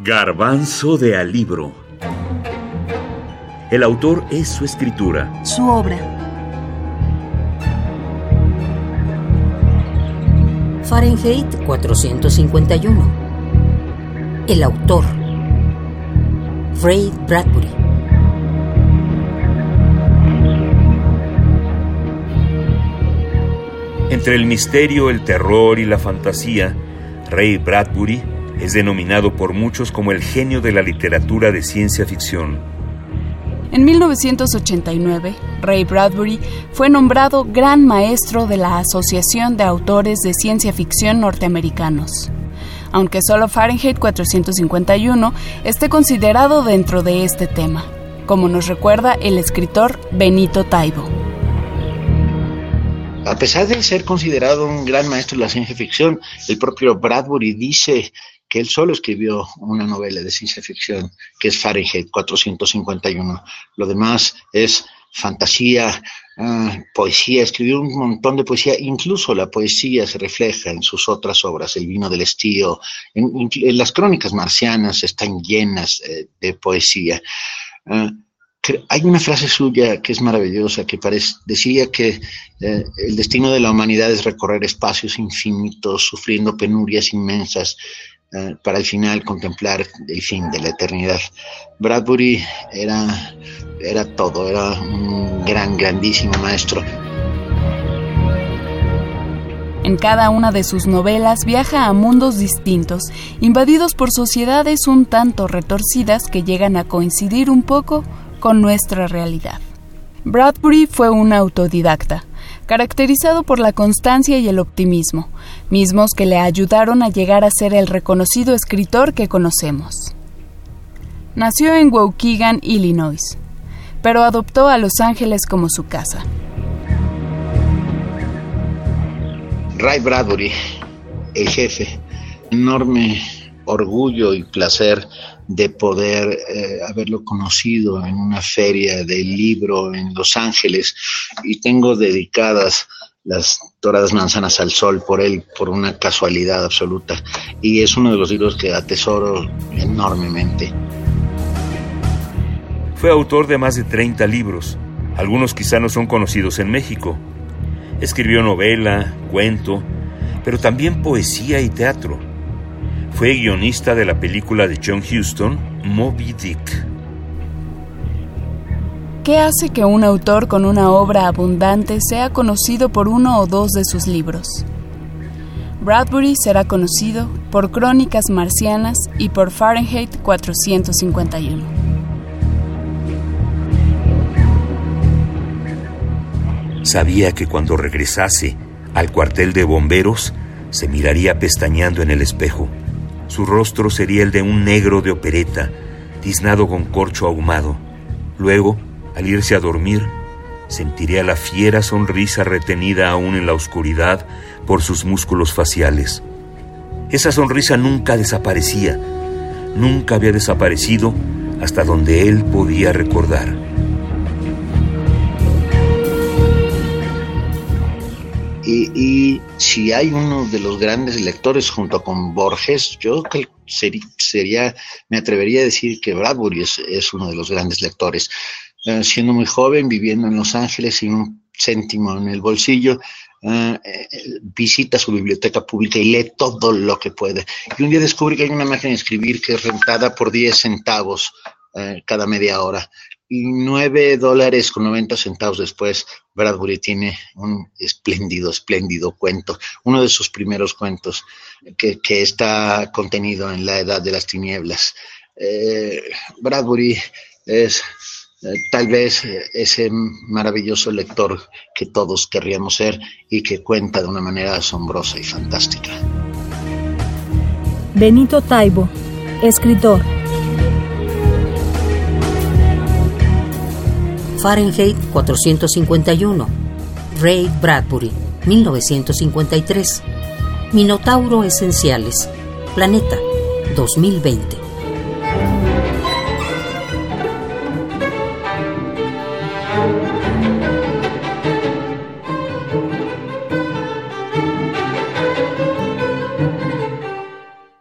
Garbanzo de Alibro. El autor es su escritura. Su obra. Fahrenheit 451. El autor. Ray Bradbury. Entre el misterio, el terror y la fantasía, Ray Bradbury es denominado por muchos como el genio de la literatura de ciencia ficción. En 1989, Ray Bradbury fue nombrado Gran Maestro de la Asociación de Autores de Ciencia Ficción Norteamericanos, aunque solo Fahrenheit 451 esté considerado dentro de este tema, como nos recuerda el escritor Benito Taibo. A pesar de ser considerado un gran maestro de la ciencia ficción, el propio Bradbury dice que él solo escribió una novela de ciencia ficción, que es Fahrenheit 451. Lo demás es fantasía, ah, poesía, escribió un montón de poesía, incluso la poesía se refleja en sus otras obras, El vino del estío, en, las crónicas marcianas están llenas eh, de poesía. Ah, hay una frase suya que es maravillosa, que parece, decía que eh, el destino de la humanidad es recorrer espacios infinitos, sufriendo penurias inmensas, eh, para al final contemplar el fin de la eternidad. Bradbury era, era todo, era un gran, grandísimo maestro. En cada una de sus novelas viaja a mundos distintos, invadidos por sociedades un tanto retorcidas que llegan a coincidir un poco con nuestra realidad. Bradbury fue un autodidacta, caracterizado por la constancia y el optimismo, mismos que le ayudaron a llegar a ser el reconocido escritor que conocemos. Nació en Waukegan, Illinois, pero adoptó a Los Ángeles como su casa. Ray Bradbury, el jefe, enorme orgullo y placer de poder eh, haberlo conocido en una feria del libro en Los Ángeles y tengo dedicadas las doradas manzanas al sol por él, por una casualidad absoluta. Y es uno de los libros que atesoro enormemente. Fue autor de más de 30 libros. Algunos quizá no son conocidos en México. Escribió novela, cuento, pero también poesía y teatro. Fue guionista de la película de John Huston, Moby Dick. ¿Qué hace que un autor con una obra abundante sea conocido por uno o dos de sus libros? Bradbury será conocido por Crónicas Marcianas y por Fahrenheit 451. Sabía que cuando regresase al cuartel de bomberos se miraría pestañeando en el espejo su rostro sería el de un negro de opereta, tiznado con corcho ahumado. Luego, al irse a dormir, sentiría la fiera sonrisa retenida aún en la oscuridad por sus músculos faciales. Esa sonrisa nunca desaparecía, nunca había desaparecido hasta donde él podía recordar. Si hay uno de los grandes lectores junto con Borges, yo sería, me atrevería a decir que Bradbury es, uno de los grandes lectores. Eh, siendo muy joven, viviendo en Los Ángeles sin un céntimo en el bolsillo, eh, eh, visita su biblioteca pública y lee todo lo que puede. Y un día descubre que hay una máquina de escribir que es rentada por 10 centavos cada media hora y nueve dólares con 90 centavos después, Bradbury tiene un espléndido, espléndido cuento, uno de sus primeros cuentos que, está contenido en La Edad de las Tinieblas. Eh, Bradbury es eh, tal vez ese maravilloso lector que todos querríamos ser y que cuenta de una manera asombrosa y fantástica. Benito Taibo, escritor. Fahrenheit 451, Ray Bradbury, 1953, Minotauro Esenciales, Planeta, 2020.